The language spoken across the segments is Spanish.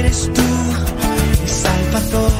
Eres tú, mi Salvador,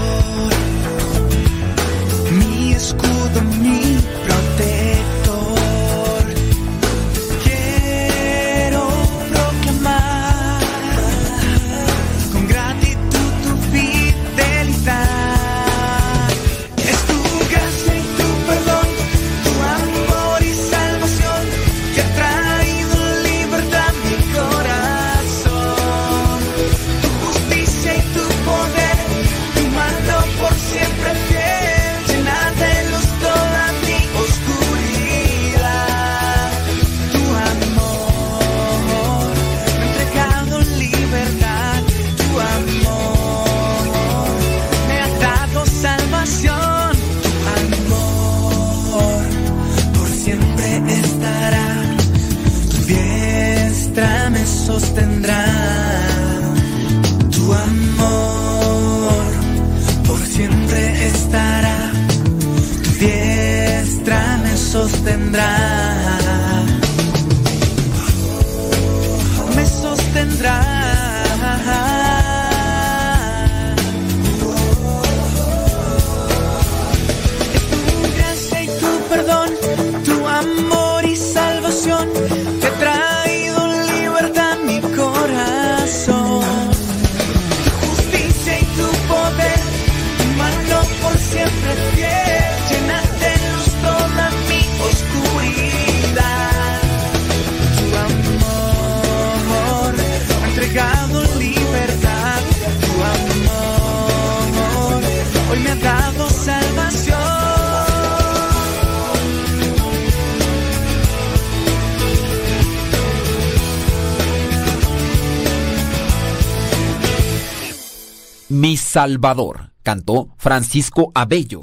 Mi Salvador, cantó Francisco Abello.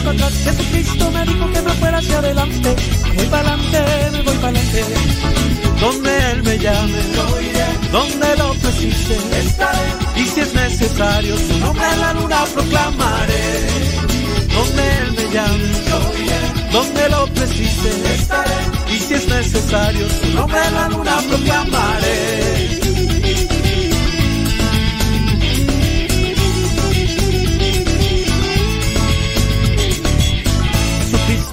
para atrás. Jesucristo me dijo que me fuera hacia adelante, voy para adelante, me voy para adelante. Donde Él me llame, donde lo precise, estaré. Y si es necesario, su nombre en la luna proclamaré. Donde Él me llame, donde lo precise, estaré. Y si es necesario, su nombre en la luna proclamaré.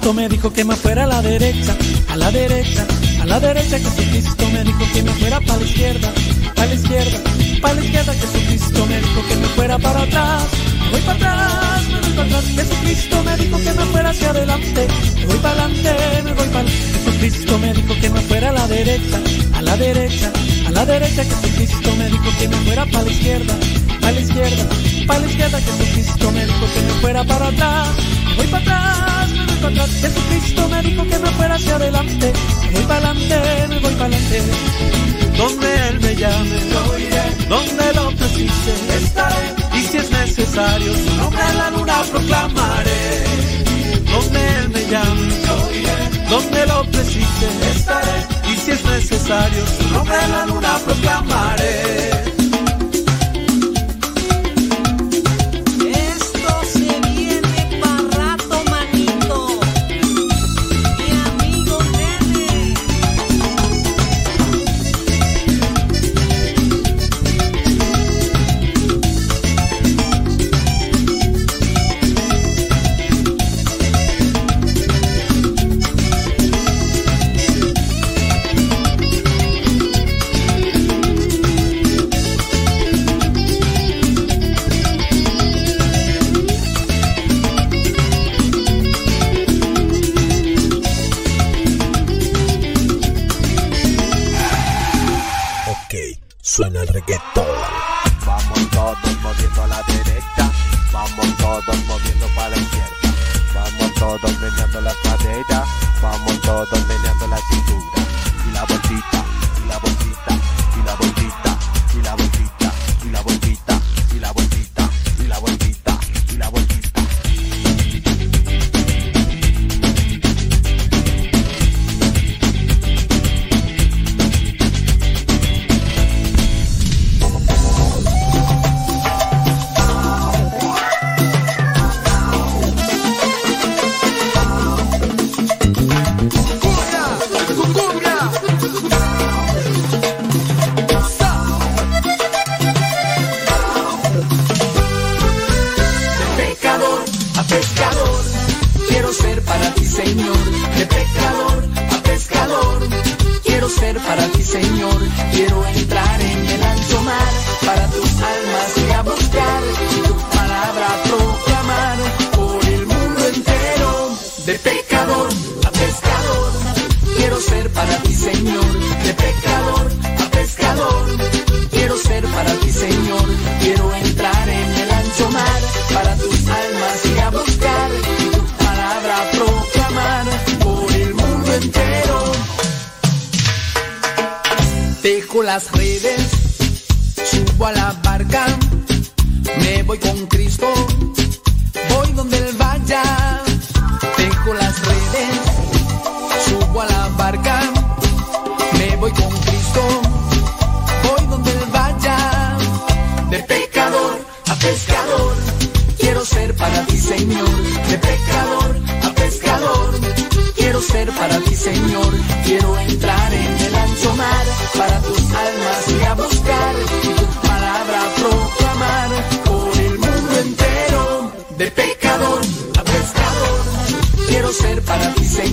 Jesucristo me dijo que me fuera a la derecha, a la derecha, a la derecha. Jesucristo me dijo que me fuera para la izquierda, para la izquierda, para la izquierda. Jesucristo me dijo que me fuera para atrás, me voy para atrás, me voy para atrás. Jesucristo me dijo que me fuera hacia adelante, me voy para adelante, me voy para. Jesucristo me dijo que me fuera a la derecha, a la derecha, a la derecha. Jesucristo me dijo que me fuera para la izquierda, para la izquierda, para la izquierda. Jesucristo me dijo que me fuera para atrás, voy para atrás, me voy para atrás. Jesucristo me dijo que me fuera hacia adelante, voy para adelante, me voy para adelante. Donde Él me llame, donde lo precise, estaré. Y si es necesario, su nombre en la luna proclamaré. Donde él me llame, donde lo precise, estaré. Y si es necesario, su nombre la luna proclamaré. reggaetón.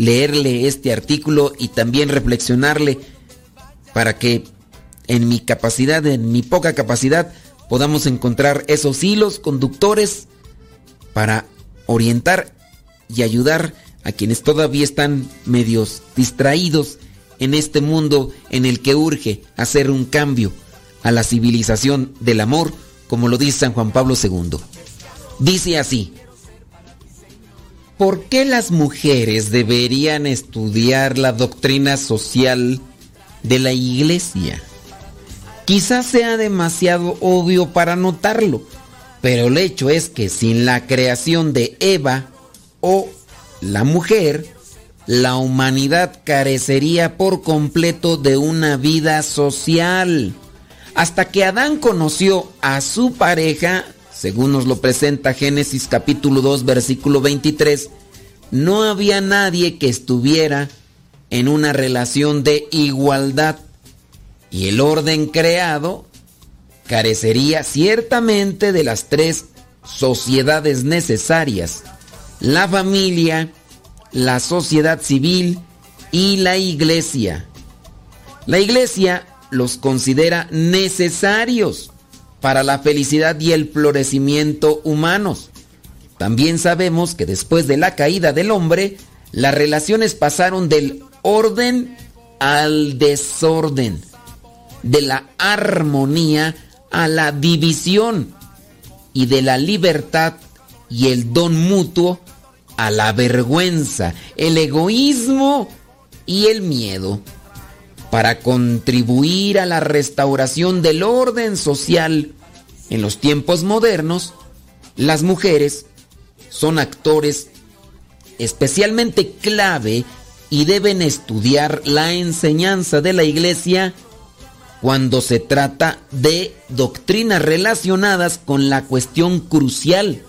leerle este artículo y también reflexionarle para que en mi capacidad, en mi poca capacidad, podamos encontrar esos hilos conductores para orientar y ayudar a quienes todavía están medios distraídos en este mundo en el que urge hacer un cambio a la civilización del amor, como lo dice San Juan Pablo II. Dice así, ¿por qué las mujeres deberían estudiar la doctrina social de la iglesia? Quizás sea demasiado obvio para notarlo, pero el hecho es que sin la creación de Eva o la mujer, la humanidad carecería por completo de una vida social. Hasta que Adán conoció a su pareja, según nos lo presenta Génesis capítulo 2 versículo 23, no había nadie que estuviera en una relación de igualdad y el orden creado carecería ciertamente de las tres sociedades necesarias la familia, la sociedad civil y la iglesia. La iglesia los considera necesarios para la felicidad y el florecimiento humanos. También sabemos que después de la caída del hombre, las relaciones pasaron del orden al desorden, de la armonía a la división y de la libertad y el don mutuo a la vergüenza, el egoísmo y el miedo. Para contribuir a la restauración del orden social en los tiempos modernos, las mujeres son actores especialmente clave y deben estudiar la enseñanza de la iglesia cuando se trata de doctrinas relacionadas con la cuestión crucial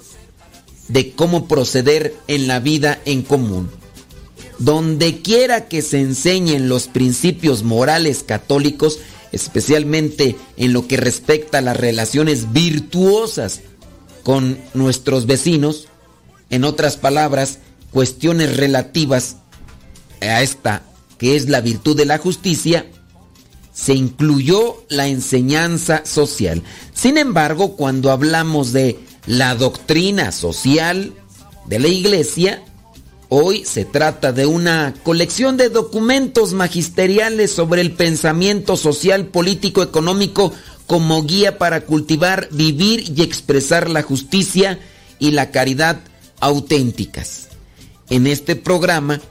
de cómo proceder en la vida en común. Donde quiera que se enseñen los principios morales católicos, especialmente en lo que respecta a las relaciones virtuosas con nuestros vecinos, en otras palabras, cuestiones relativas a esta que es la virtud de la justicia, se incluyó la enseñanza social. Sin embargo, cuando hablamos de la doctrina social de la iglesia, hoy se trata de una colección de documentos magisteriales sobre el pensamiento social, político, económico como guía para cultivar, vivir y expresar la justicia y la caridad auténticas. En este programa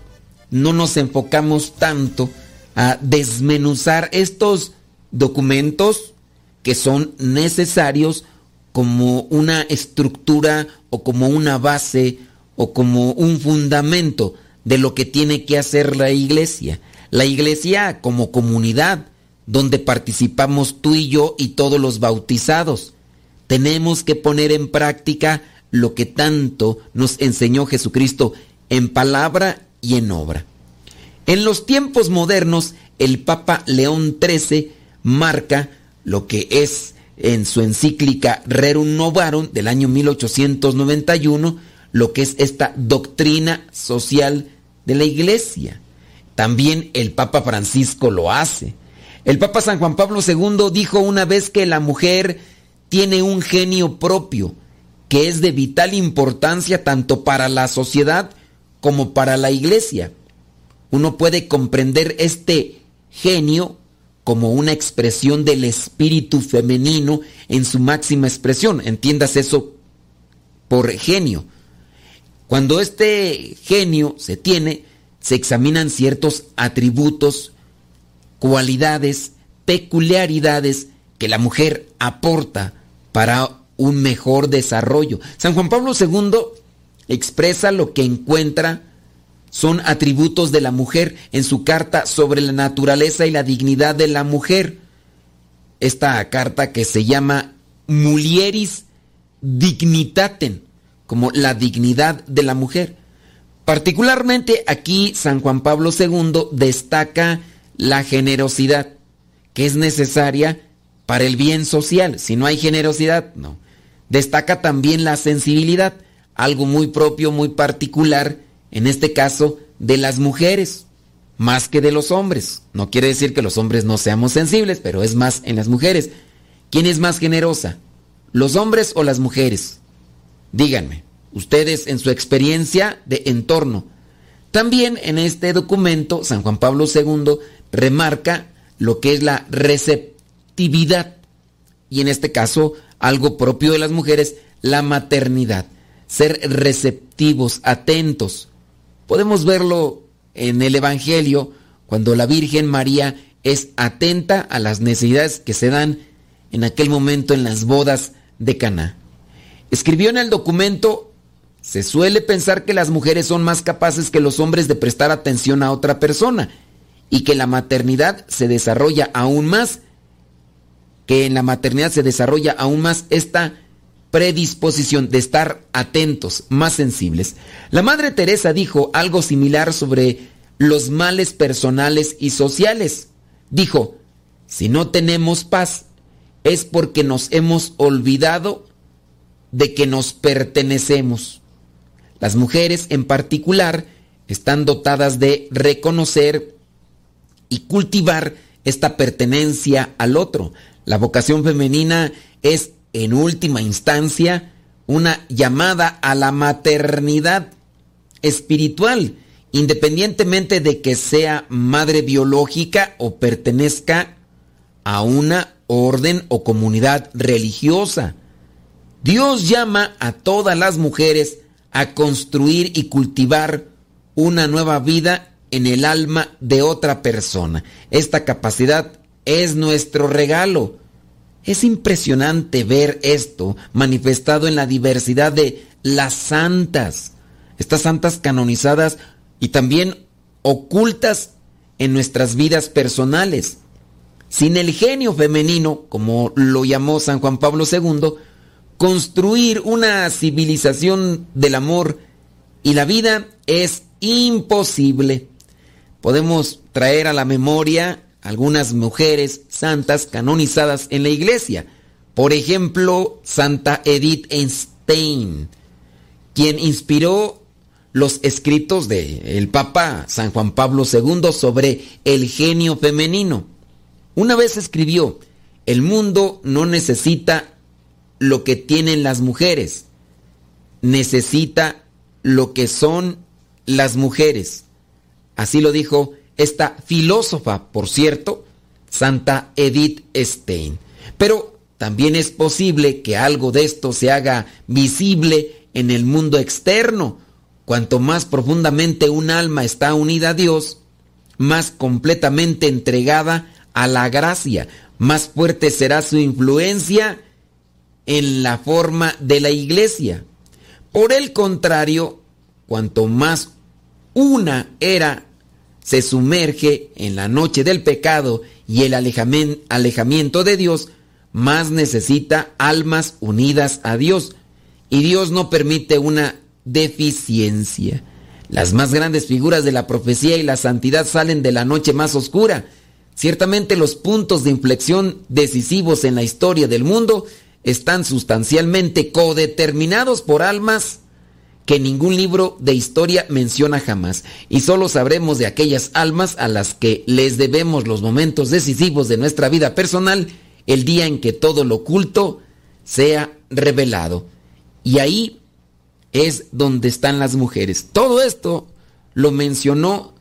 no nos enfocamos tanto a desmenuzar estos documentos que son necesarios como una estructura o como una base o como un fundamento de lo que tiene que hacer la iglesia. La iglesia como comunidad donde participamos tú y yo y todos los bautizados. Tenemos que poner en práctica lo que tanto nos enseñó Jesucristo en palabra y en obra. En los tiempos modernos, el Papa León XIII marca lo que es en su encíclica Rerum Novarum del año 1891, lo que es esta doctrina social de la Iglesia. También el Papa Francisco lo hace. El Papa San Juan Pablo II dijo una vez que la mujer tiene un genio propio, que es de vital importancia tanto para la sociedad como para la iglesia. Uno puede comprender este genio como una expresión del espíritu femenino en su máxima expresión. Entiendas eso por genio. Cuando este genio se tiene, se examinan ciertos atributos, cualidades, peculiaridades que la mujer aporta para un mejor desarrollo. San Juan Pablo II expresa lo que encuentra son atributos de la mujer en su carta sobre la naturaleza y la dignidad de la mujer. Esta carta que se llama Mulieris Dignitatem, como la dignidad de la mujer. Particularmente aquí San Juan Pablo II destaca la generosidad, que es necesaria para el bien social. Si no hay generosidad, no. Destaca también la sensibilidad, algo muy propio, muy particular, en este caso, de las mujeres, más que de los hombres. No quiere decir que los hombres no seamos sensibles, pero es más en las mujeres. ¿Quién es más generosa? ¿Los hombres o las mujeres? Díganme, ustedes en su experiencia de entorno. También en este documento, San Juan Pablo II remarca lo que es la receptividad. Y en este caso, algo propio de las mujeres, la maternidad. Ser receptivos, atentos, Podemos verlo en el Evangelio cuando la Virgen María es atenta a las necesidades que se dan en aquel momento en las bodas de Caná. Escribió en el documento, se suele pensar que las mujeres son más capaces que los hombres de prestar atención a otra persona y que la maternidad se desarrolla aún más, que en la maternidad se desarrolla aún más esta predisposición de estar atentos, más sensibles. La Madre Teresa dijo algo similar sobre los males personales y sociales. Dijo, si no tenemos paz, es porque nos hemos olvidado de que nos pertenecemos. Las mujeres en particular están dotadas de reconocer y cultivar esta pertenencia al otro. La vocación femenina es, en última instancia, una llamada a la maternidad espiritual, independientemente de que sea madre biológica o pertenezca a una orden o comunidad religiosa. Dios llama a todas las mujeres a construir y cultivar una nueva vida en el alma de otra persona. Esta capacidad es nuestro regalo. Es impresionante ver esto manifestado en la diversidad de las santas, estas santas canonizadas y también ocultas en nuestras vidas personales. Sin el genio femenino, como lo llamó San Juan Pablo II, construir una civilización del amor y la vida es imposible. Podemos traer a la memoria algunas mujeres santas canonizadas en la iglesia. Por ejemplo, Santa Edith Stein, quien inspiró los escritos del el Papa San Juan Pablo II sobre el genio femenino. Una vez escribió, el mundo no necesita lo que tienen las mujeres, necesita lo que son las mujeres. Así lo dijo esta filósofa, por cierto, Santa Edith Stein. Pero también es posible que algo de esto se haga visible en el mundo externo. Cuanto más profundamente un alma está unida a Dios, más completamente entregada a la gracia, más fuerte será su influencia en la forma de la iglesia. Por el contrario, cuanto más una era se sumerge en la noche del pecado y el alejamiento de Dios, más necesita almas unidas a Dios. Y Dios no permite una deficiencia. Las más grandes figuras de la profecía y la santidad salen de la noche más oscura. Ciertamente los puntos de inflexión decisivos en la historia del mundo están sustancialmente codeterminados por almas que ningún libro de historia menciona jamás, y solo sabremos de aquellas almas a las que les debemos los momentos decisivos de nuestra vida personal el día en que todo lo oculto sea revelado. Y ahí es donde están las mujeres. Todo esto lo mencionó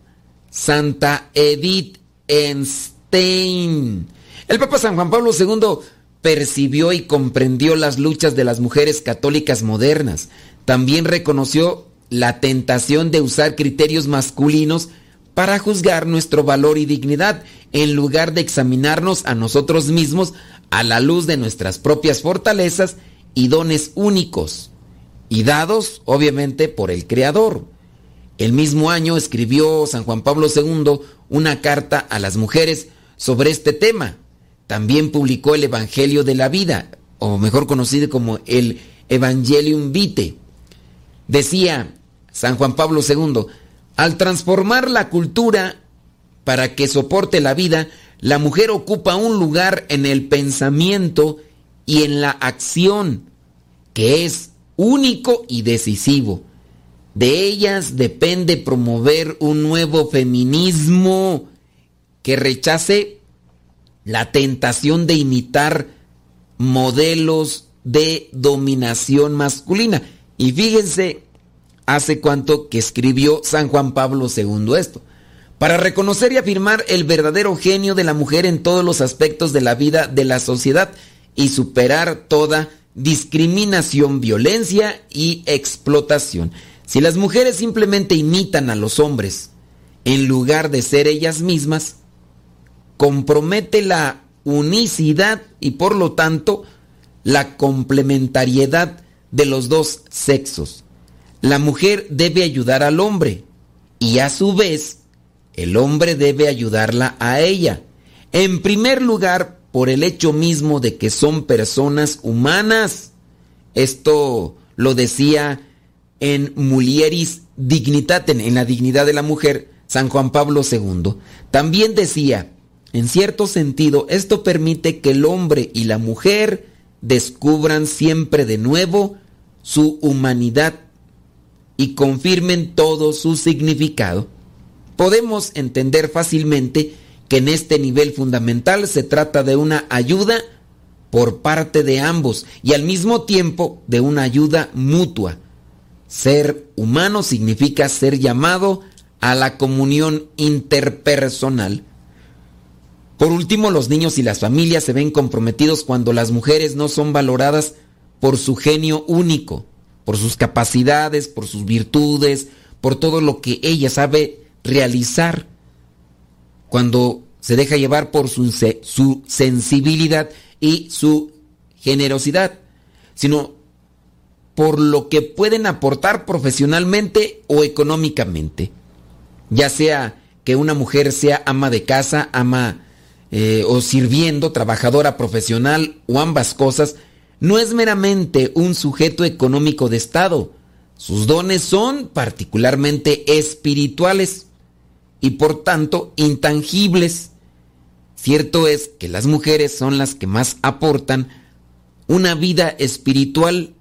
Santa Edith Einstein. El Papa San Juan Pablo II percibió y comprendió las luchas de las mujeres católicas modernas. También reconoció la tentación de usar criterios masculinos para juzgar nuestro valor y dignidad, en lugar de examinarnos a nosotros mismos a la luz de nuestras propias fortalezas y dones únicos, y dados obviamente por el Creador. El mismo año escribió San Juan Pablo II una carta a las mujeres sobre este tema. También publicó el Evangelio de la Vida, o mejor conocido como el Evangelium Vitae Decía San Juan Pablo II, al transformar la cultura para que soporte la vida, la mujer ocupa un lugar en el pensamiento y en la acción que es único y decisivo. De ellas depende promover un nuevo feminismo que rechace la tentación de imitar modelos de dominación masculina. Y fíjense, hace cuánto que escribió San Juan Pablo II esto. Para reconocer y afirmar el verdadero genio de la mujer en todos los aspectos de la vida de la sociedad y superar toda discriminación, violencia y explotación. Si las mujeres simplemente imitan a los hombres en lugar de ser ellas mismas, compromete la unicidad y por lo tanto la complementariedad de los dos sexos. La mujer debe ayudar al hombre y a su vez el hombre debe ayudarla a ella. En primer lugar, por el hecho mismo de que son personas humanas. Esto lo decía en Mulieris Dignitatem, en la dignidad de la mujer, San Juan Pablo II. También decía, en cierto sentido, esto permite que el hombre y la mujer descubran siempre de nuevo su humanidad y confirmen todo su significado, podemos entender fácilmente que en este nivel fundamental se trata de una ayuda por parte de ambos y al mismo tiempo de una ayuda mutua. Ser humano significa ser llamado a la comunión interpersonal. Por último, los niños y las familias se ven comprometidos cuando las mujeres no son valoradas por su genio único, por sus capacidades, por sus virtudes, por todo lo que ella sabe realizar. Cuando se deja llevar por su, sensibilidad y su generosidad, sino por lo que pueden aportar profesionalmente o económicamente. Ya sea que una mujer sea ama de casa, ama eh, o sirviendo, trabajadora profesional o ambas cosas, no es meramente un sujeto económico de Estado. Sus dones son particularmente espirituales y por tanto intangibles. Cierto es que las mujeres son las que más aportan una vida espiritual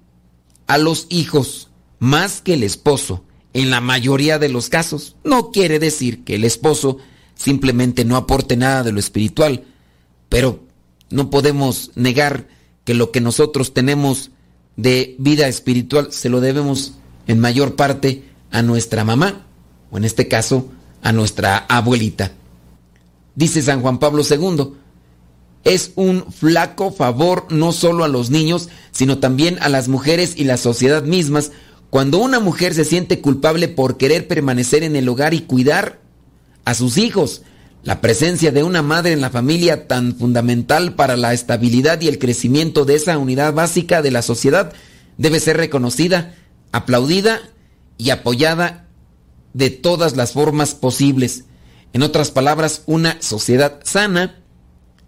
a los hijos, más que el esposo, en la mayoría de los casos. No quiere decir que el esposo simplemente no aporte nada de lo espiritual, pero no podemos negar que lo que nosotros tenemos de vida espiritual se lo debemos en mayor parte a nuestra mamá, o en este caso, a nuestra abuelita. Dice San Juan Pablo II, es un flaco favor no solo a los niños, sino también a las mujeres y la sociedad mismas, cuando una mujer se siente culpable por querer permanecer en el hogar y cuidar a sus hijos. La presencia de una madre en la familia tan fundamental para la estabilidad y el crecimiento de esa unidad básica de la sociedad debe ser reconocida, aplaudida y apoyada de todas las formas posibles. En otras palabras, una sociedad sana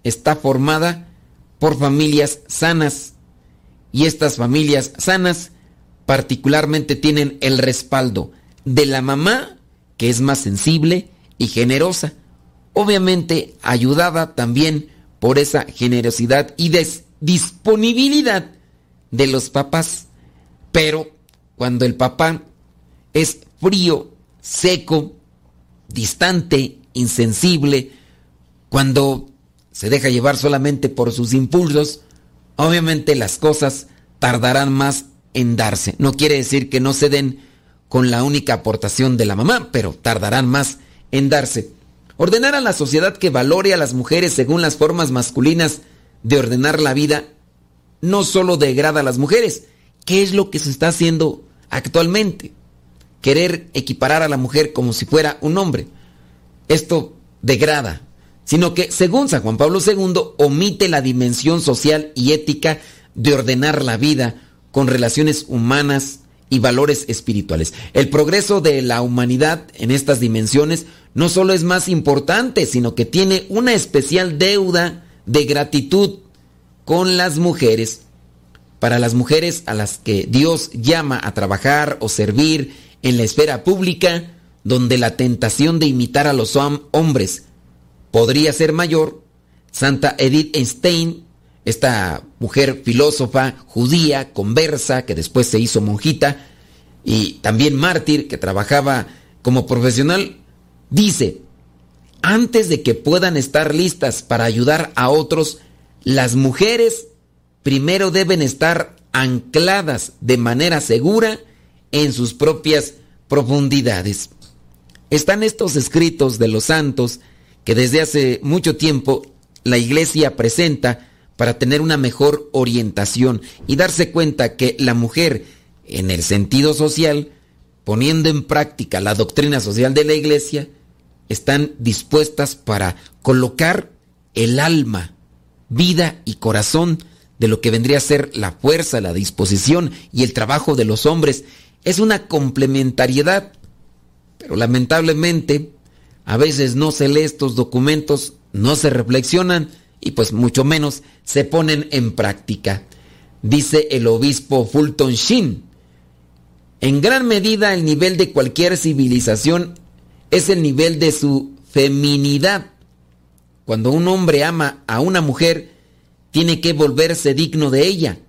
está formada por familias sanas y estas familias sanas particularmente tienen el respaldo de la mamá que es más sensible y generosa, obviamente ayudada también por esa generosidad y disponibilidad de los papás, pero cuando el papá es frío, seco, distante, insensible, cuando se deja llevar solamente por sus impulsos, obviamente las cosas tardarán más en darse. No quiere decir que no se den con la única aportación de la mamá, pero tardarán más en darse. Ordenar a la sociedad que valore a las mujeres según las formas masculinas de ordenar la vida no solo degrada a las mujeres, ¿qué es lo que se está haciendo actualmente? querer equiparar a la mujer como si fuera un hombre. Esto degrada, sino que, según San Juan Pablo II, omite la dimensión social y ética de ordenar la vida con relaciones humanas y valores espirituales. El progreso de la humanidad en estas dimensiones no solo es más importante, sino que tiene una especial deuda de gratitud con las mujeres. Para las mujeres a las que Dios llama a trabajar o servir en la esfera pública donde la tentación de imitar a los hombres podría ser mayor, Santa Edith Stein, esta mujer filósofa judía, conversa, que después se hizo monjita, y también mártir, que trabajaba como profesional, dice, antes de que puedan estar listas para ayudar a otros, las mujeres primero deben estar ancladas de manera segura en sus propias profundidades. Están estos escritos de los santos que desde hace mucho tiempo la iglesia presenta para tener una mejor orientación y darse cuenta que la mujer, en el sentido social, poniendo en práctica la doctrina social de la iglesia, están dispuestas para colocar el alma, vida y corazón de lo que vendría a ser la fuerza, la disposición y el trabajo de los hombres. Es una complementariedad, pero lamentablemente a veces no se lee estos documentos, no se reflexionan y pues mucho menos se ponen en práctica. Dice el obispo Fulton Sheen, en gran medida el nivel de cualquier civilización es el nivel de su feminidad. Cuando un hombre ama a una mujer, tiene que volverse digno de ella.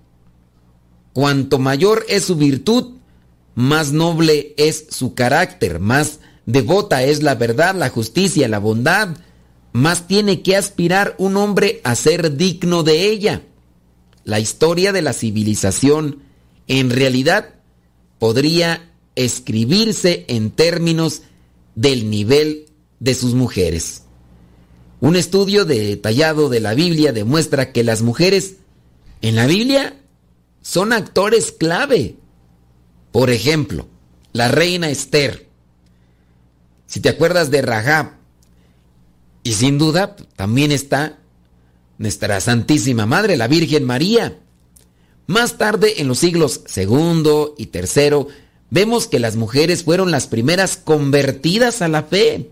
Cuanto mayor es su virtud, más noble es su carácter, más devota es la verdad, la justicia, la bondad, más tiene que aspirar un hombre a ser digno de ella. La historia de la civilización en realidad podría escribirse en términos del nivel de sus mujeres. Un estudio detallado de la Biblia demuestra que las mujeres en la Biblia son actores clave. Por ejemplo, la reina Esther. Si te acuerdas de Rahab, y sin duda también está nuestra Santísima Madre, la Virgen María. Más tarde, en los siglos segundo y tercero, vemos que las mujeres fueron las primeras convertidas a la fe.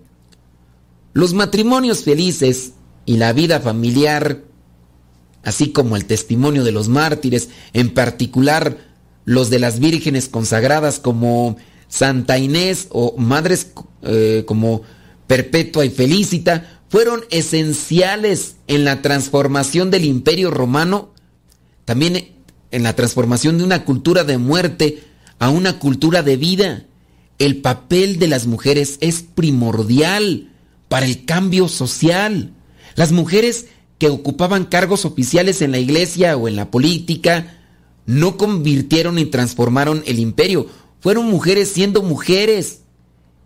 Los matrimonios felices y la vida familiar, así como el testimonio de los mártires, en particular los de las vírgenes consagradas como Santa Inés o madres eh, como Perpetua y Felicita, fueron esenciales en la transformación del imperio romano, también en la transformación de una cultura de muerte a una cultura de vida. El papel de las mujeres es primordial para el cambio social. Las mujeres que ocupaban cargos oficiales en la iglesia o en la política no convirtieron y transformaron el imperio. Fueron mujeres siendo mujeres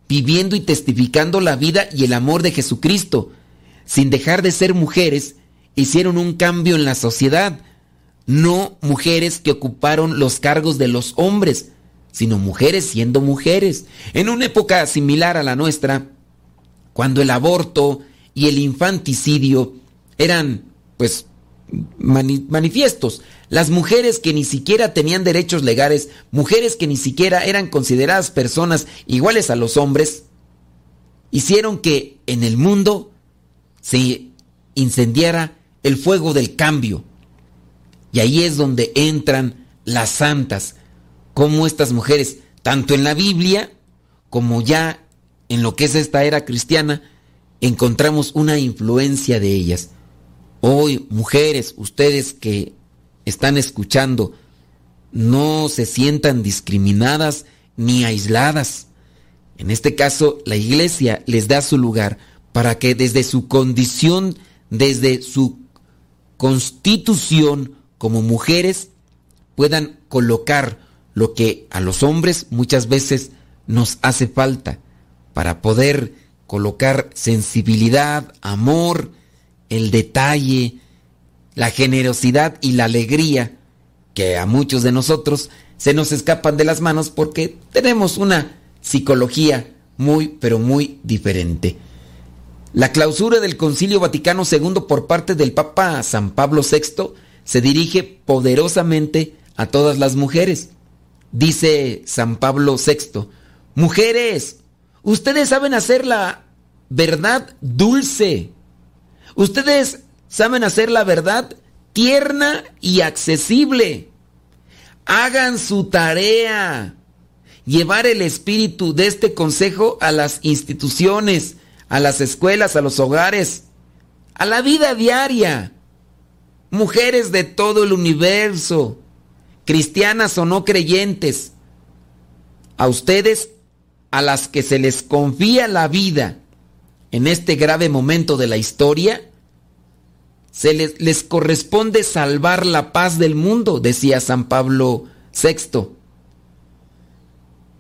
viviendo y testificando la vida y el amor de Jesucristo. Sin dejar de ser mujeres, hicieron un cambio en la sociedad. No mujeres que ocuparon los cargos de los hombres, sino mujeres siendo mujeres. En una época similar a la nuestra, cuando el aborto y el infanticidio eran, pues, manifiestos. Las mujeres que ni siquiera tenían derechos legales, mujeres que ni siquiera eran consideradas personas iguales a los hombres, hicieron que en el mundo se incendiara el fuego del cambio. Y ahí es donde entran las santas, como estas mujeres, tanto en la Biblia como ya en lo que es esta era cristiana, encontramos una influencia de ellas. Hoy, mujeres, ustedes que están escuchando, no se sientan discriminadas ni aisladas. En este caso, la iglesia les da su lugar para que desde su condición, desde su constitución como mujeres, puedan colocar lo que a los hombres muchas veces nos hace falta para poder colocar sensibilidad, amor, el detalle, la generosidad y la alegría que a muchos de nosotros se nos escapan de las manos porque tenemos una psicología muy, pero muy diferente. La clausura del Concilio Vaticano II por parte del Papa San Pablo VI se dirige poderosamente a todas las mujeres. Dice San Pablo VI, mujeres, ustedes saben hacer la verdad dulce, Ustedes saben hacer la verdad tierna y accesible. Hagan su tarea. Llevar el espíritu de este consejo a las instituciones, a las escuelas, a los hogares, a la vida diaria. Mujeres de todo el universo, cristianas o no creyentes, a ustedes a las que se les confía la vida en este grave momento de la historia, se les, corresponde salvar la paz del mundo, decía San Pablo VI.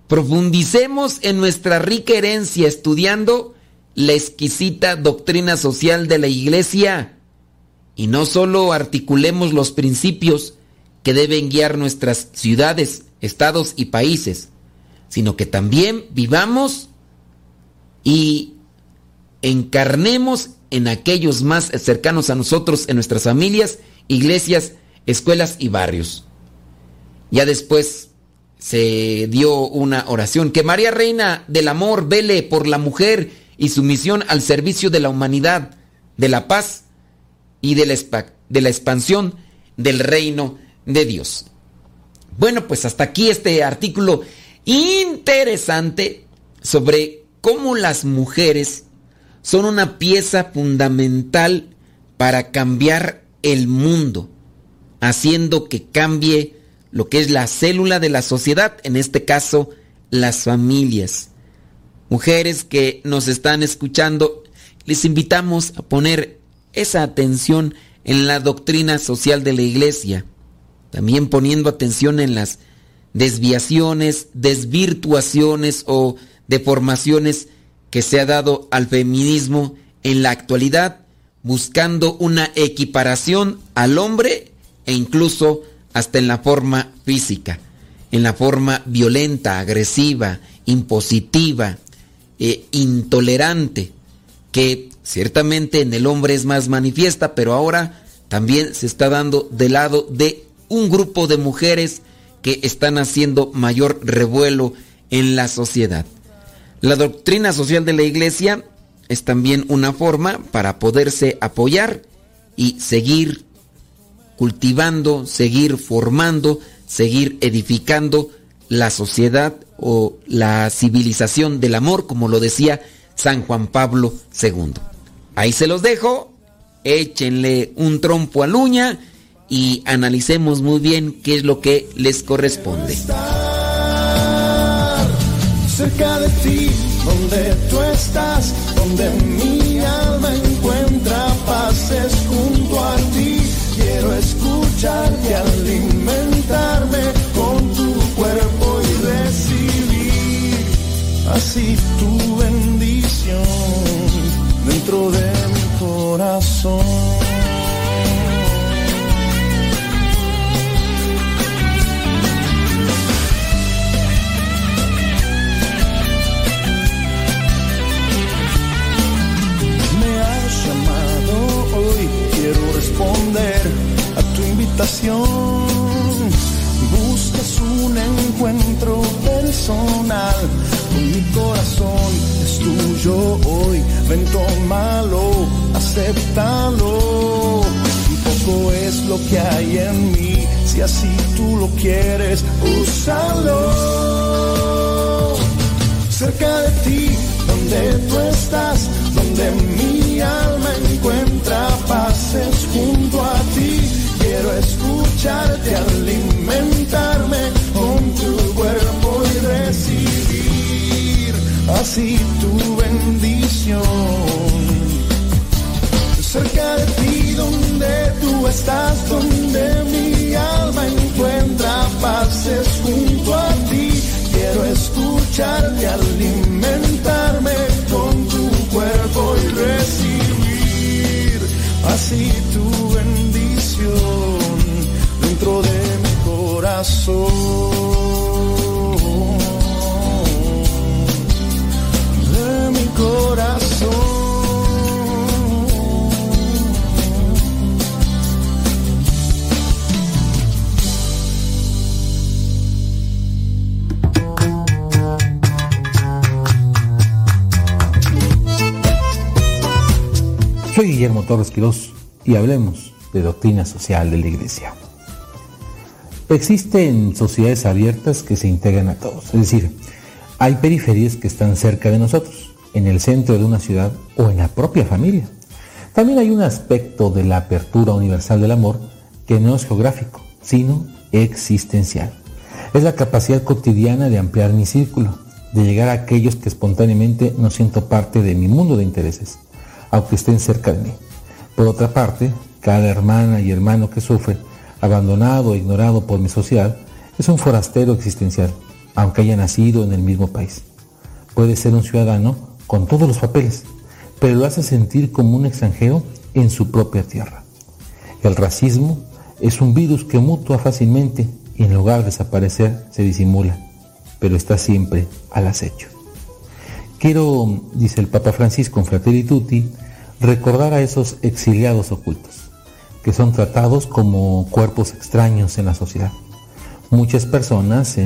Profundicemos en nuestra rica herencia estudiando la exquisita doctrina social de la Iglesia y no solo articulemos los principios que deben guiar nuestras ciudades, estados y países, sino que también vivamos y encarnemos en aquellos más cercanos a nosotros, en nuestras familias, iglesias, escuelas y barrios. Ya después se dio una oración, que María Reina del Amor vele por la mujer y su misión al servicio de la humanidad, de la paz y de la, de la expansión del reino de Dios. Bueno, pues hasta aquí este artículo interesante sobre cómo las mujeres son una pieza fundamental para cambiar el mundo, haciendo que cambie lo que es la célula de la sociedad, en este caso las familias. Mujeres que nos están escuchando, les invitamos a poner esa atención en la doctrina social de la iglesia, también poniendo atención en las desviaciones, desvirtuaciones o deformaciones que se ha dado al feminismo en la actualidad, buscando una equiparación al hombre e incluso hasta en la forma física, en la forma violenta, agresiva, impositiva, e intolerante, que ciertamente en el hombre es más manifiesta, pero ahora también se está dando del lado de un grupo de mujeres que están haciendo mayor revuelo en la sociedad. La doctrina social de la iglesia es también una forma para poderse apoyar y seguir cultivando, seguir formando, seguir edificando la sociedad o la civilización del amor, como lo decía San Juan Pablo II. Ahí se los dejo, échenle un trompo a uña y analicemos muy bien qué es lo que les corresponde. Cerca de ti, donde tú estás, donde mi alma encuentra paz, es junto a ti. Quiero escucharte, alimentarme con tu cuerpo y recibir así tu bendición dentro de mi corazón. Acéptalo. Un poco es lo que hay en mí, si así tú lo quieres, úsalo. Cerca de ti, donde tú estás, donde mi alma encuentra pases junto a ti. Quiero escucharte, alimentarme con tu cuerpo y recibir así tu estás, donde mi alma encuentra pases junto a ti. Quiero escucharte, alimentarme con tu cuerpo y recibir así tu bendición dentro de mi corazón. Guillermo Torres Quirós y hablemos de doctrina social de la Iglesia. Existen sociedades abiertas que se integran a todos, es decir, hay periferias que están cerca de nosotros, en el centro de una ciudad o en la propia familia. También hay un aspecto de la apertura universal del amor que no es geográfico, sino existencial. Es la capacidad cotidiana de ampliar mi círculo, de llegar a aquellos que espontáneamente no siento parte de mi mundo de intereses aunque estén cerca de mí. Por otra parte, cada hermana y hermano que sufre, abandonado e ignorado por mi sociedad, es un forastero existencial, aunque haya nacido en el mismo país. Puede ser un ciudadano con todos los papeles, pero lo hace sentir como un extranjero en su propia tierra. El racismo es un virus que mutua fácilmente y en lugar de desaparecer se disimula, pero está siempre al acecho. Quiero, dice el Papa Francisco en Fratelli recordar a esos exiliados ocultos, que son tratados como cuerpos extraños en la sociedad. Muchas personas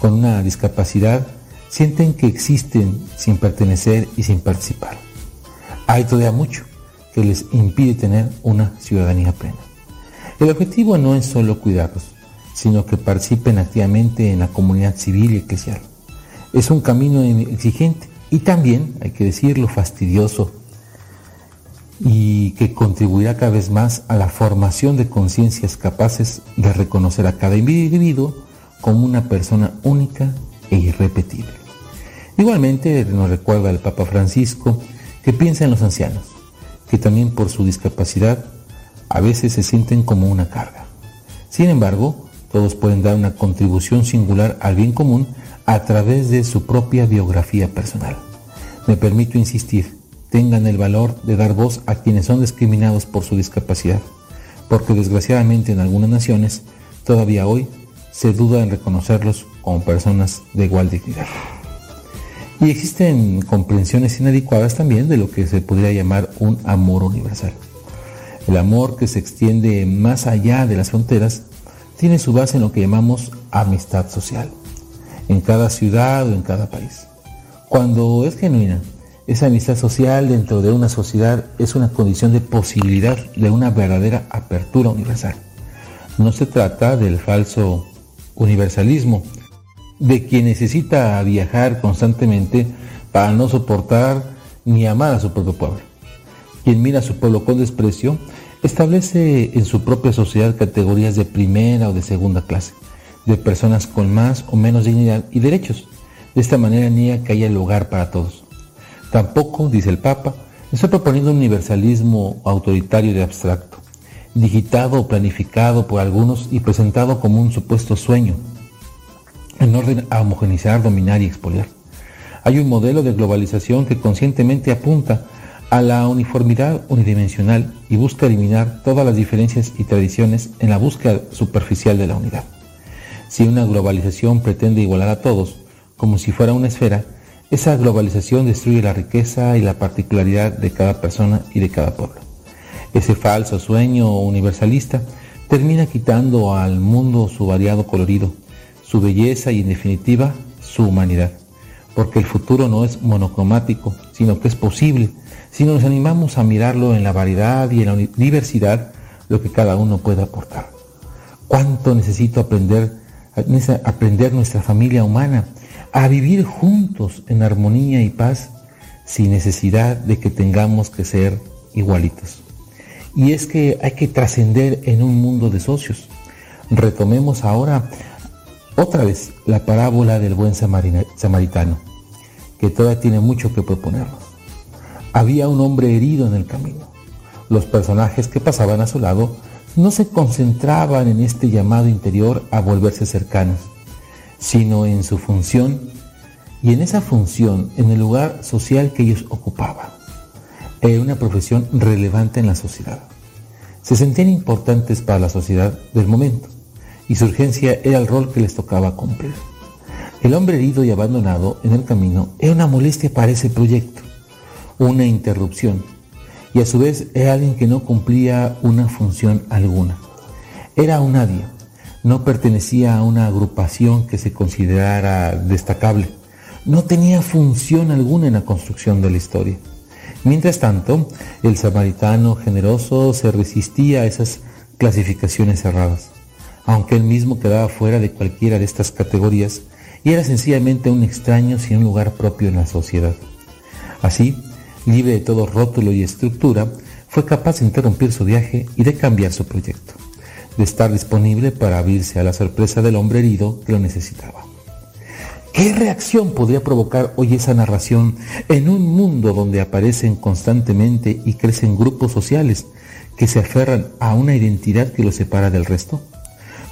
con una discapacidad sienten que existen sin pertenecer y sin participar. Hay todavía mucho que les impide tener una ciudadanía plena. El objetivo no es solo cuidarlos, sino que participen activamente en la comunidad civil y eclesial. Es un camino exigente y también, hay que decirlo, fastidioso y que contribuirá cada vez más a la formación de conciencias capaces de reconocer a cada individuo como una persona única e irrepetible. Igualmente nos recuerda el Papa Francisco que piensa en los ancianos, que también por su discapacidad a veces se sienten como una carga. Sin embargo, todos pueden dar una contribución singular al bien común a través de su propia biografía personal. Me permito insistir, tengan el valor de dar voz a quienes son discriminados por su discapacidad, porque desgraciadamente en algunas naciones todavía hoy se duda en reconocerlos como personas de igual dignidad. Y existen comprensiones inadecuadas también de lo que se podría llamar un amor universal. El amor que se extiende más allá de las fronteras tiene su base en lo que llamamos amistad social, en cada ciudad o en cada país. Cuando es genuina, esa amistad social dentro de una sociedad es una condición de posibilidad de una verdadera apertura universal. No se trata del falso universalismo, de quien necesita viajar constantemente para no soportar ni amar a su propio pueblo. Quien mira a su pueblo con desprecio establece en su propia sociedad categorías de primera o de segunda clase, de personas con más o menos dignidad y derechos. De esta manera niega que haya lugar para todos. Tampoco, dice el Papa, está proponiendo un universalismo autoritario de abstracto, digitado o planificado por algunos y presentado como un supuesto sueño, en orden a homogenizar, dominar y expoliar. Hay un modelo de globalización que conscientemente apunta a la uniformidad unidimensional y busca eliminar todas las diferencias y tradiciones en la búsqueda superficial de la unidad. Si una globalización pretende igualar a todos, como si fuera una esfera, esa globalización destruye la riqueza y la particularidad de cada persona y de cada pueblo. Ese falso sueño universalista termina quitando al mundo su variado colorido, su belleza y en definitiva su humanidad. Porque el futuro no es monocromático, sino que es posible si nos animamos a mirarlo en la variedad y en la diversidad, lo que cada uno puede aportar. ¿Cuánto necesito aprender, aprender nuestra familia humana a vivir juntos en armonía y paz sin necesidad de que tengamos que ser igualitos? Y es que hay que trascender en un mundo de socios. Retomemos ahora otra vez la parábola del buen samaritano, que todavía tiene mucho que proponernos. Había un hombre herido en el camino. Los personajes que pasaban a su lado no se concentraban en este llamado interior a volverse cercanos, sino en su función y en esa función, en el lugar social que ellos ocupaban. Era una profesión relevante en la sociedad. Se sentían importantes para la sociedad del momento y su urgencia era el rol que les tocaba cumplir. El hombre herido y abandonado en el camino era una molestia para ese proyecto una interrupción y a su vez era alguien que no cumplía una función alguna. Era un nadie, no pertenecía a una agrupación que se considerara destacable, no tenía función alguna en la construcción de la historia. Mientras tanto, el samaritano generoso se resistía a esas clasificaciones cerradas, aunque él mismo quedaba fuera de cualquiera de estas categorías y era sencillamente un extraño sin un lugar propio en la sociedad. Así, libre de todo rótulo y estructura, fue capaz de interrumpir su viaje y de cambiar su proyecto, de estar disponible para abrirse a la sorpresa del hombre herido que lo necesitaba. ¿Qué reacción podría provocar hoy esa narración en un mundo donde aparecen constantemente y crecen grupos sociales que se aferran a una identidad que los separa del resto?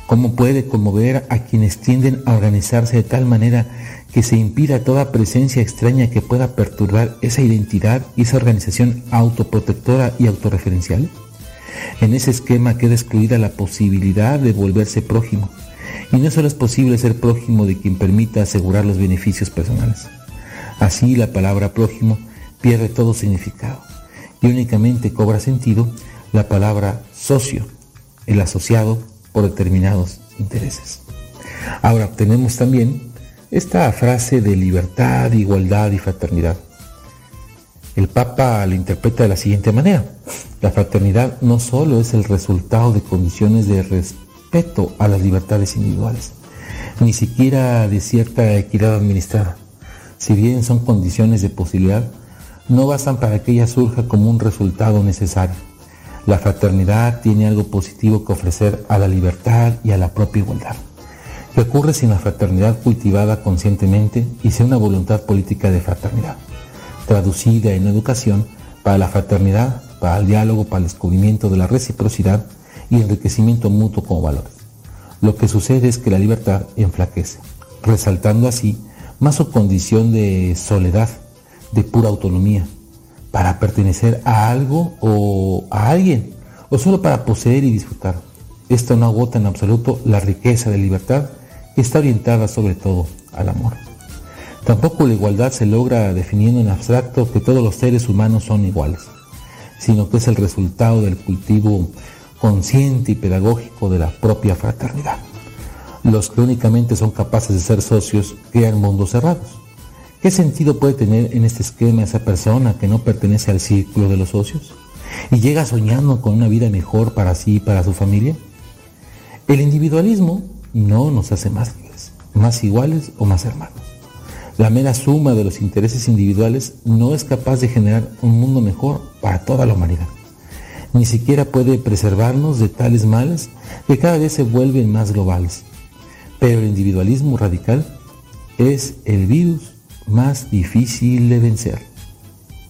¿Cómo puede conmover a quienes tienden a organizarse de tal manera que se impida toda presencia extraña que pueda perturbar esa identidad y esa organización autoprotectora y autorreferencial? En ese esquema queda excluida la posibilidad de volverse prójimo. Y no solo es posible ser prójimo de quien permita asegurar los beneficios personales. Así la palabra prójimo pierde todo significado y únicamente cobra sentido la palabra socio, el asociado por determinados intereses. Ahora tenemos también esta frase de libertad, igualdad y fraternidad. El Papa la interpreta de la siguiente manera. La fraternidad no solo es el resultado de condiciones de respeto a las libertades individuales, ni siquiera de cierta equidad administrada. Si bien son condiciones de posibilidad, no bastan para que ella surja como un resultado necesario. La fraternidad tiene algo positivo que ofrecer a la libertad y a la propia igualdad que ocurre sin la fraternidad cultivada conscientemente y sin una voluntad política de fraternidad. Traducida en educación para la fraternidad, para el diálogo, para el descubrimiento de la reciprocidad y enriquecimiento mutuo como valores. Lo que sucede es que la libertad enflaquece, resaltando así más su condición de soledad, de pura autonomía, para pertenecer a algo o a alguien, o solo para poseer y disfrutar. Esto no agota en absoluto la riqueza de libertad que está orientada sobre todo al amor. Tampoco la igualdad se logra definiendo en abstracto que todos los seres humanos son iguales, sino que es el resultado del cultivo consciente y pedagógico de la propia fraternidad. Los que únicamente son capaces de ser socios crean mundos cerrados. ¿Qué sentido puede tener en este esquema esa persona que no pertenece al círculo de los socios y llega soñando con una vida mejor para sí y para su familia? El individualismo no nos hace más más iguales o más hermanos. La mera suma de los intereses individuales no es capaz de generar un mundo mejor para toda la humanidad ni siquiera puede preservarnos de tales males que cada vez se vuelven más globales. Pero el individualismo radical es el virus más difícil de vencer.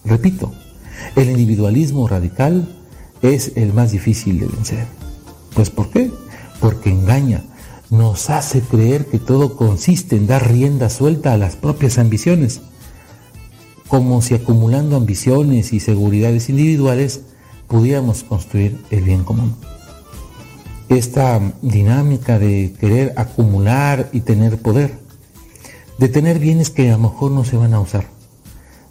Repito, el individualismo radical es el más difícil de vencer. Pues ¿por qué? Porque engaña, nos hace creer que todo consiste en dar rienda suelta a las propias ambiciones, como si acumulando ambiciones y seguridades individuales pudiéramos construir el bien común. Esta dinámica de querer acumular y tener poder, de tener bienes que a lo mejor no se van a usar,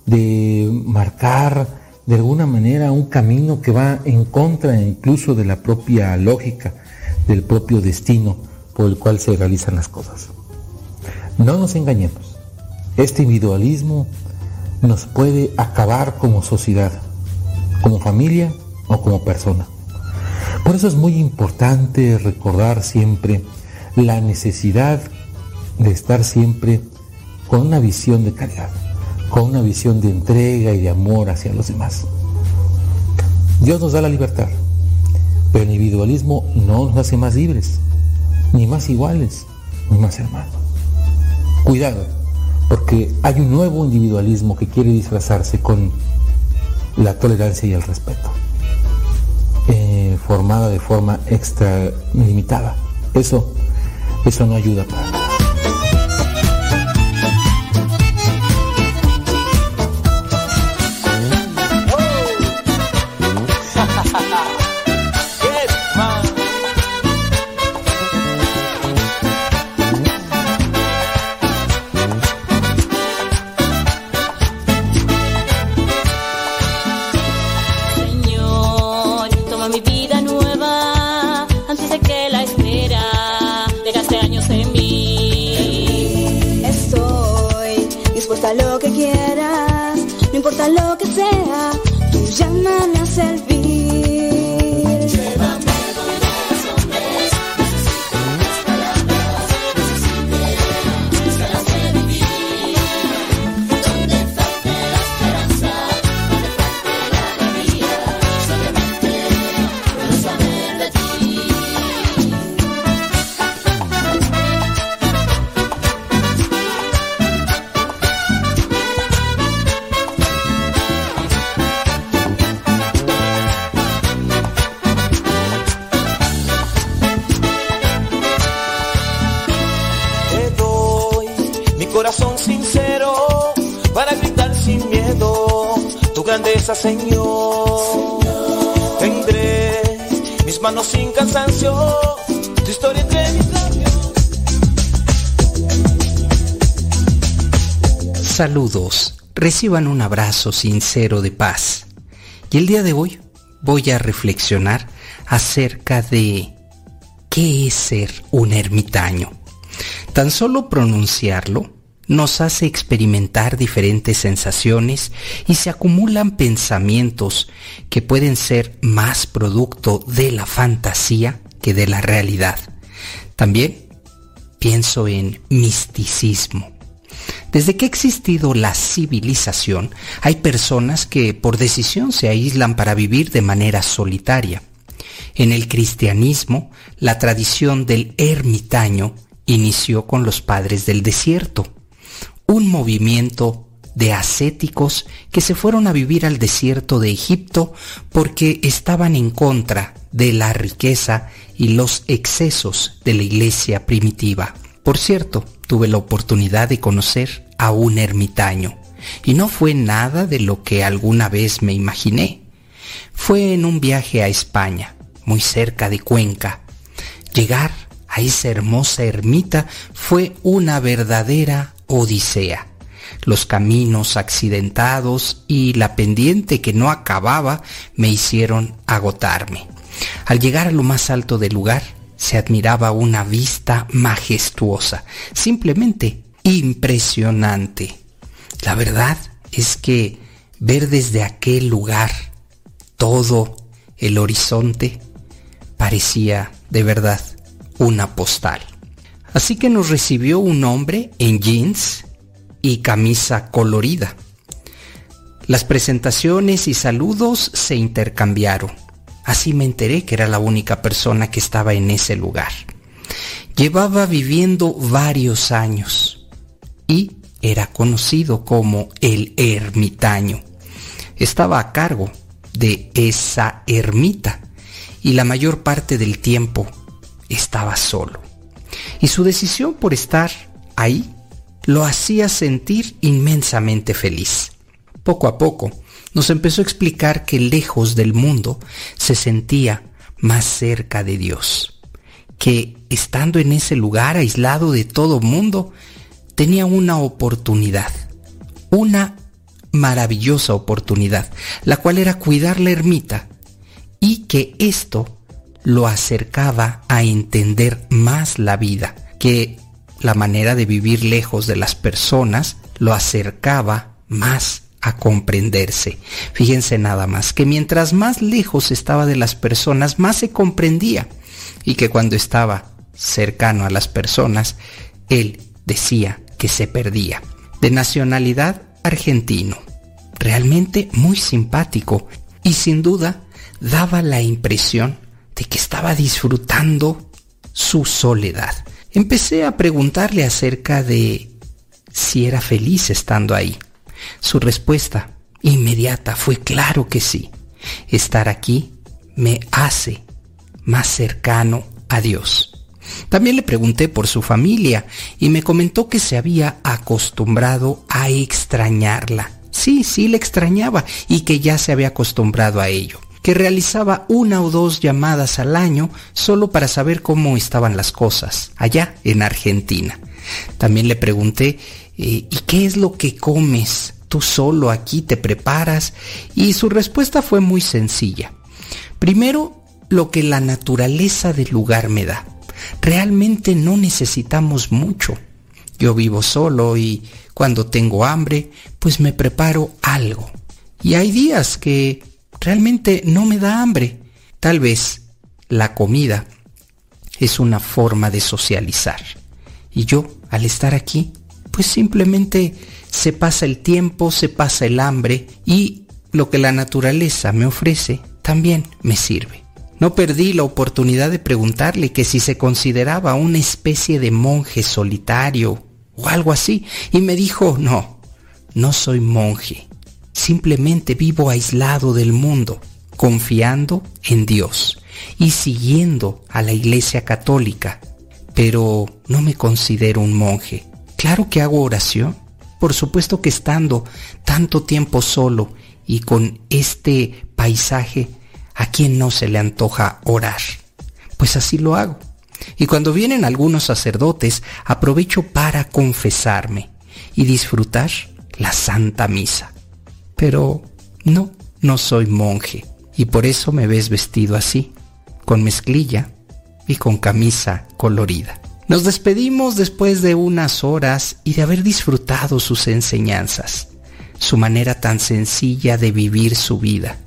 de marcar de alguna manera un camino que va en contra incluso de la propia lógica, del propio destino por el cual se realizan las cosas. No nos engañemos, este individualismo nos puede acabar como sociedad, como familia o como persona. Por eso es muy importante recordar siempre la necesidad de estar siempre con una visión de caridad, con una visión de entrega y de amor hacia los demás. Dios nos da la libertad, pero el individualismo no nos hace más libres, ni más iguales, ni más hermanos. Cuidado, porque hay un nuevo individualismo que quiere disfrazarse con la tolerancia y el respeto. Eh, formada de forma extra limitada. Eso, eso no ayuda para nada. No importa lo que quieras, no importa lo que sea, tú llámala selfie. Señor. Tendré mis manos sin cansancio, tu historia entre mis labios. Saludos, reciban un abrazo sincero de paz. Y el día de hoy voy a reflexionar acerca de qué es ser un ermitaño. Tan solo pronunciarlo nos hace experimentar diferentes sensaciones y se acumulan pensamientos que pueden ser más producto de la fantasía que de la realidad. También pienso en misticismo. Desde que ha existido la civilización, hay personas que por decisión se aíslan para vivir de manera solitaria. En el cristianismo, la tradición del ermitaño inició con los padres del desierto un movimiento de ascéticos que se fueron a vivir al desierto de Egipto porque estaban en contra de la riqueza y los excesos de la iglesia primitiva. Por cierto, tuve la oportunidad de conocer a un ermitaño y no fue nada de lo que alguna vez me imaginé. Fue en un viaje a España, muy cerca de Cuenca. Llegar a esa hermosa ermita fue una verdadera odisea. Los caminos accidentados y la pendiente que no acababa me hicieron agotarme. Al llegar a lo más alto del lugar, se admiraba una vista majestuosa, simplemente impresionante. La verdad es que ver desde aquel lugar todo el horizonte parecía de verdad una postal. Así que nos recibió un hombre en jeans y camisa colorida. Las presentaciones y saludos se intercambiaron. Así me enteré que era la única persona que estaba en ese lugar. Llevaba viviendo varios años y era conocido como el ermitaño. Estaba a cargo de esa ermita y la mayor parte del tiempo estaba solo. Y su decisión por estar ahí lo hacía sentir inmensamente feliz. Poco a poco nos empezó a explicar que lejos del mundo se sentía más cerca de Dios, que estando en ese lugar aislado de todo mundo, tenía una oportunidad, una maravillosa oportunidad, la cual era cuidar la ermita y que esto lo acercaba a entender más la vida, que la manera de vivir lejos de las personas lo acercaba más a comprenderse. Fíjense nada más, que mientras más lejos estaba de las personas, más se comprendía y que cuando estaba cercano a las personas, él decía que se perdía. De nacionalidad argentino, realmente muy simpático y sin duda daba la impresión de que estaba disfrutando su soledad. Empecé a preguntarle acerca de si era feliz estando ahí. Su respuesta inmediata fue claro que sí. Estar aquí me hace más cercano a Dios. También le pregunté por su familia y me comentó que se había acostumbrado a extrañarla. Sí, sí le extrañaba y que ya se había acostumbrado a ello que realizaba una o dos llamadas al año solo para saber cómo estaban las cosas allá en Argentina. También le pregunté, eh, ¿y qué es lo que comes? ¿Tú solo aquí te preparas? Y su respuesta fue muy sencilla. Primero, lo que la naturaleza del lugar me da. Realmente no necesitamos mucho. Yo vivo solo y cuando tengo hambre, pues me preparo algo. Y hay días que realmente no me da hambre. Tal vez la comida es una forma de socializar. Y yo, al estar aquí, pues simplemente se pasa el tiempo, se pasa el hambre y lo que la naturaleza me ofrece también me sirve. No perdí la oportunidad de preguntarle que si se consideraba una especie de monje solitario o algo así y me dijo, no, no soy monje, Simplemente vivo aislado del mundo, confiando en Dios y siguiendo a la Iglesia Católica, pero no me considero un monje. Claro que hago oración, por supuesto que estando tanto tiempo solo y con este paisaje, ¿a quien no se le antoja orar? Pues así lo hago. Y cuando vienen algunos sacerdotes, aprovecho para confesarme y disfrutar la Santa Misa. Pero no, no soy monje y por eso me ves vestido así, con mezclilla y con camisa colorida. Nos despedimos después de unas horas y de haber disfrutado sus enseñanzas, su manera tan sencilla de vivir su vida.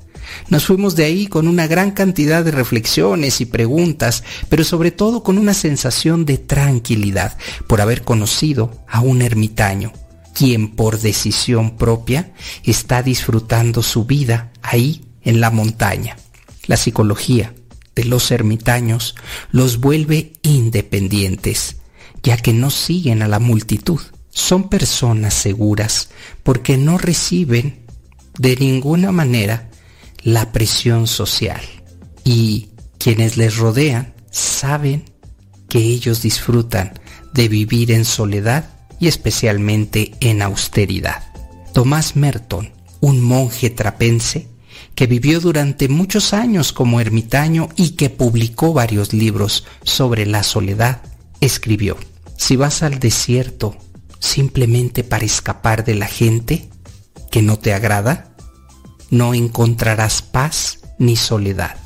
Nos fuimos de ahí con una gran cantidad de reflexiones y preguntas, pero sobre todo con una sensación de tranquilidad por haber conocido a un ermitaño quien por decisión propia está disfrutando su vida ahí en la montaña. La psicología de los ermitaños los vuelve independientes, ya que no siguen a la multitud, son personas seguras porque no reciben de ninguna manera la presión social y quienes les rodean saben que ellos disfrutan de vivir en soledad y especialmente en austeridad. Tomás Merton, un monje trapense que vivió durante muchos años como ermitaño y que publicó varios libros sobre la soledad, escribió, si vas al desierto simplemente para escapar de la gente que no te agrada, no encontrarás paz ni soledad.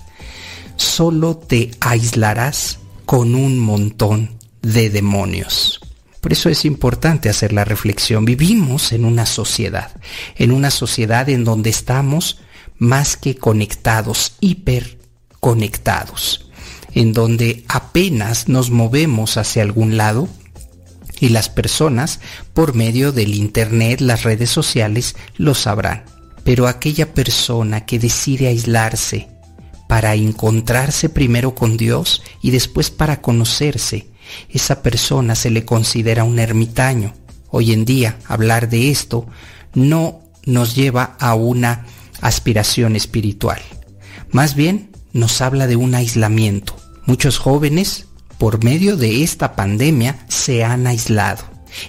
Solo te aislarás con un montón de demonios. Por eso es importante hacer la reflexión. Vivimos en una sociedad, en una sociedad en donde estamos más que conectados, hiperconectados, en donde apenas nos movemos hacia algún lado y las personas, por medio del Internet, las redes sociales, lo sabrán. Pero aquella persona que decide aislarse para encontrarse primero con Dios y después para conocerse, esa persona se le considera un ermitaño. Hoy en día hablar de esto no nos lleva a una aspiración espiritual. Más bien nos habla de un aislamiento. Muchos jóvenes, por medio de esta pandemia, se han aislado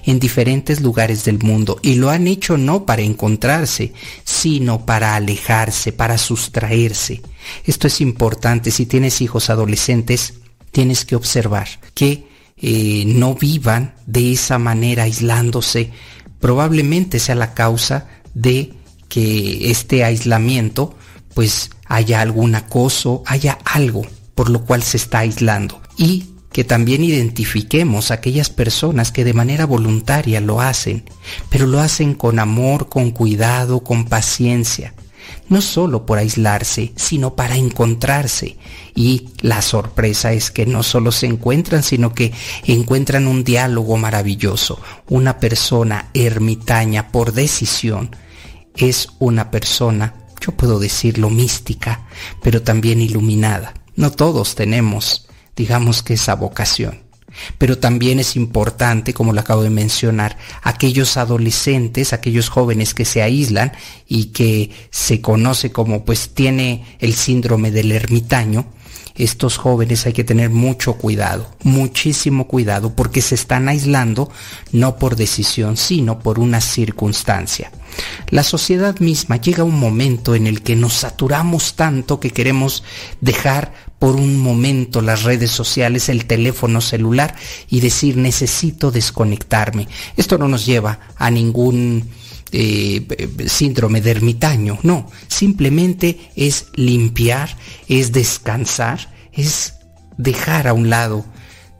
en diferentes lugares del mundo y lo han hecho no para encontrarse, sino para alejarse, para sustraerse. Esto es importante. Si tienes hijos adolescentes, tienes que observar que eh, no vivan de esa manera aislándose. Probablemente sea la causa de que este aislamiento pues haya algún acoso, haya algo por lo cual se está aislando y que también identifiquemos aquellas personas que de manera voluntaria lo hacen, pero lo hacen con amor, con cuidado, con paciencia, no solo por aislarse, sino para encontrarse. Y la sorpresa es que no solo se encuentran, sino que encuentran un diálogo maravilloso, una persona ermitaña por decisión, es una persona, yo puedo decirlo mística, pero también iluminada. No todos tenemos, digamos que esa vocación. Pero también es importante, como lo acabo de mencionar, aquellos adolescentes, aquellos jóvenes que se aíslan y que se conoce como pues tiene el síndrome del ermitaño, estos jóvenes hay que tener mucho cuidado, muchísimo cuidado, porque se están aislando no por decisión, sino por una circunstancia. La sociedad misma llega a un momento en el que nos saturamos tanto que queremos dejar por un momento las redes sociales, el teléfono celular y decir necesito desconectarme. Esto no nos lleva a ningún eh, síndrome de ermitaño, no, simplemente es limpiar, es descansar, es dejar a un lado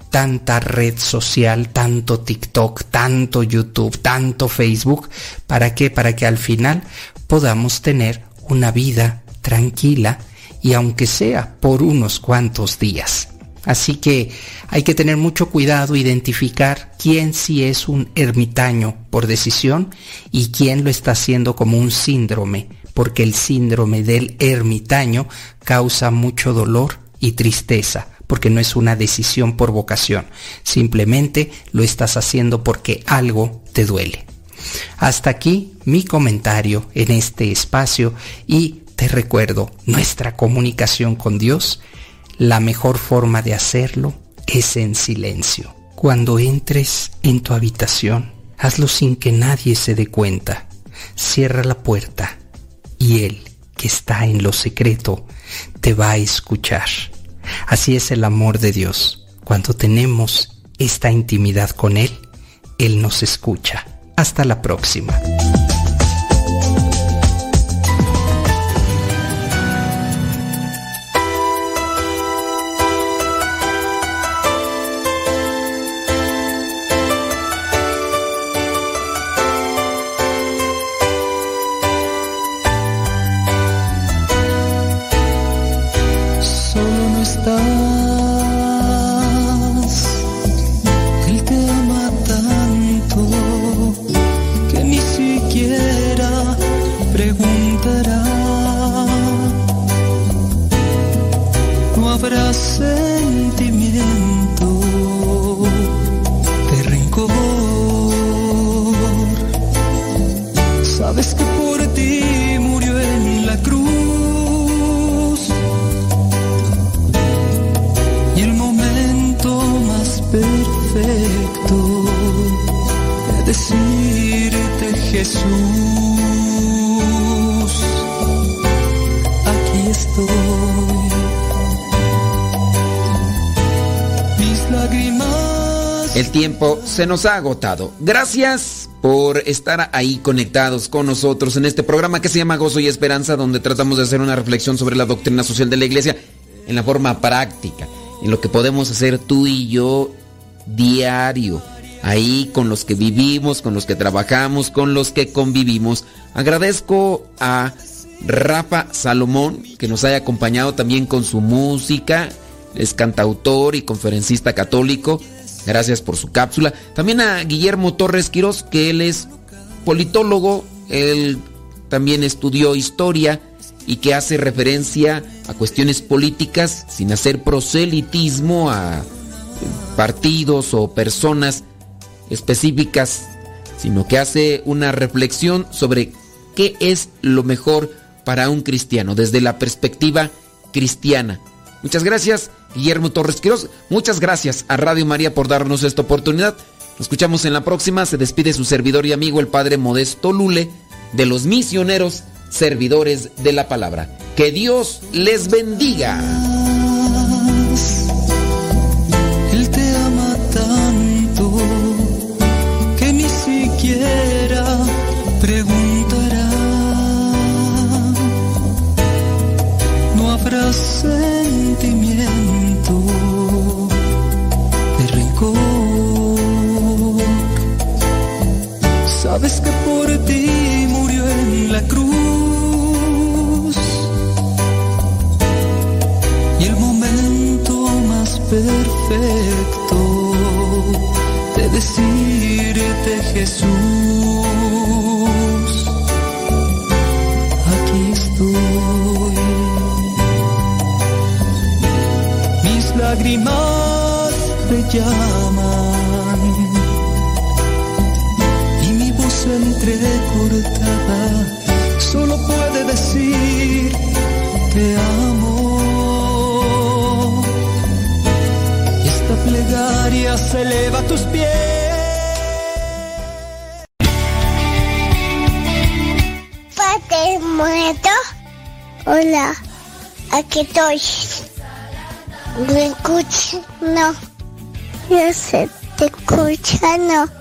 tanta red social, tanto TikTok, tanto YouTube, tanto Facebook, ¿para qué? Para que al final podamos tener una vida tranquila y aunque sea por unos cuantos días. Así que hay que tener mucho cuidado, identificar quién sí es un ermitaño por decisión y quién lo está haciendo como un síndrome, porque el síndrome del ermitaño causa mucho dolor y tristeza, porque no es una decisión por vocación, simplemente lo estás haciendo porque algo te duele. Hasta aquí mi comentario en este espacio y te recuerdo nuestra comunicación con Dios. La mejor forma de hacerlo es en silencio. Cuando entres en tu habitación, hazlo sin que nadie se dé cuenta. Cierra la puerta y Él, que está en lo secreto, te va a escuchar. Así es el amor de Dios. Cuando tenemos esta intimidad con Él, Él nos escucha. Hasta la próxima. es que por ti murió en la cruz. Y el momento más perfecto de decirte Jesús, aquí estoy. Mis lágrimas. El tiempo se nos ha agotado. Gracias por estar ahí conectados con nosotros en este programa que se llama Gozo y Esperanza, donde tratamos de hacer una reflexión sobre la doctrina social de la iglesia en la forma práctica, en lo que podemos hacer tú y yo diario, ahí con los que vivimos, con los que trabajamos, con los que convivimos. Agradezco a Rafa Salomón que nos haya acompañado también con su música, es cantautor y conferencista católico. Gracias por su cápsula. También a Guillermo Torres Quirós, que él es politólogo, él también estudió historia y que hace referencia a cuestiones políticas sin hacer proselitismo a partidos o personas específicas, sino que hace una reflexión sobre qué es lo mejor para un cristiano desde la perspectiva cristiana. Muchas gracias, Guillermo Torres Quiroz. Muchas gracias a Radio María por darnos esta oportunidad. Nos escuchamos en la próxima. Se despide su servidor y amigo, el Padre Modesto Lule, de los misioneros servidores de la palabra. Que Dios les bendiga. Sabes que por ti murió en la cruz. Y el momento más perfecto de decirte Jesús, aquí estoy. Mis lágrimas te llaman voz entrecortada solo puede decir te amo. Esta plegaria se eleva a tus pies. Padre muerto. Hola, aquí estoy. ¿Me escuchas? No. Yo sé, te escucha, no.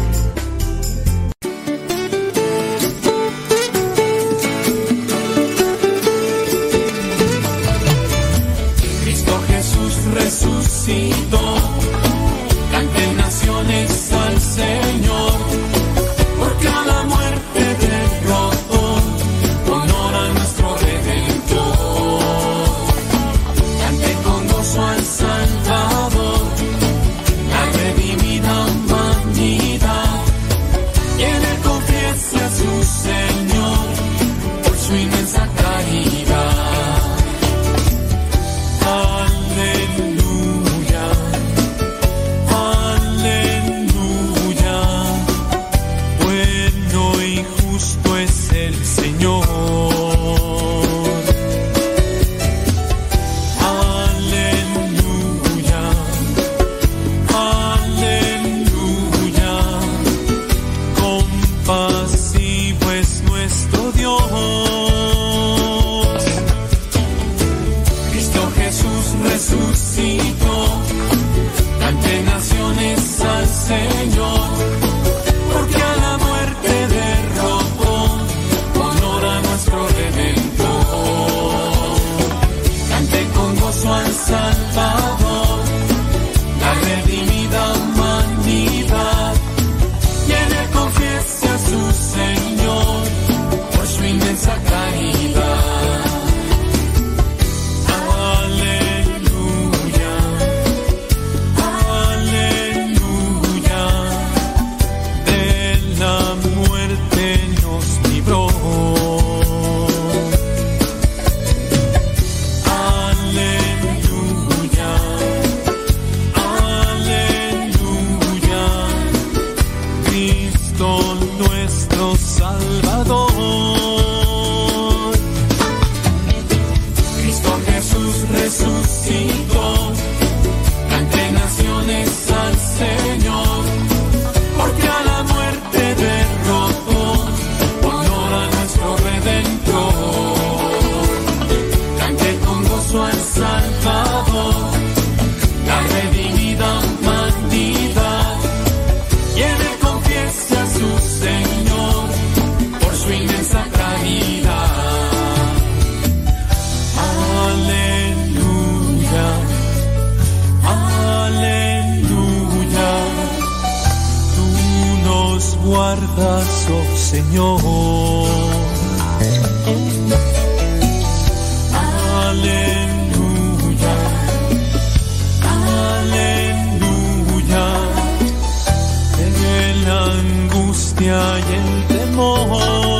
Guardas, oh Señor. Y el temor.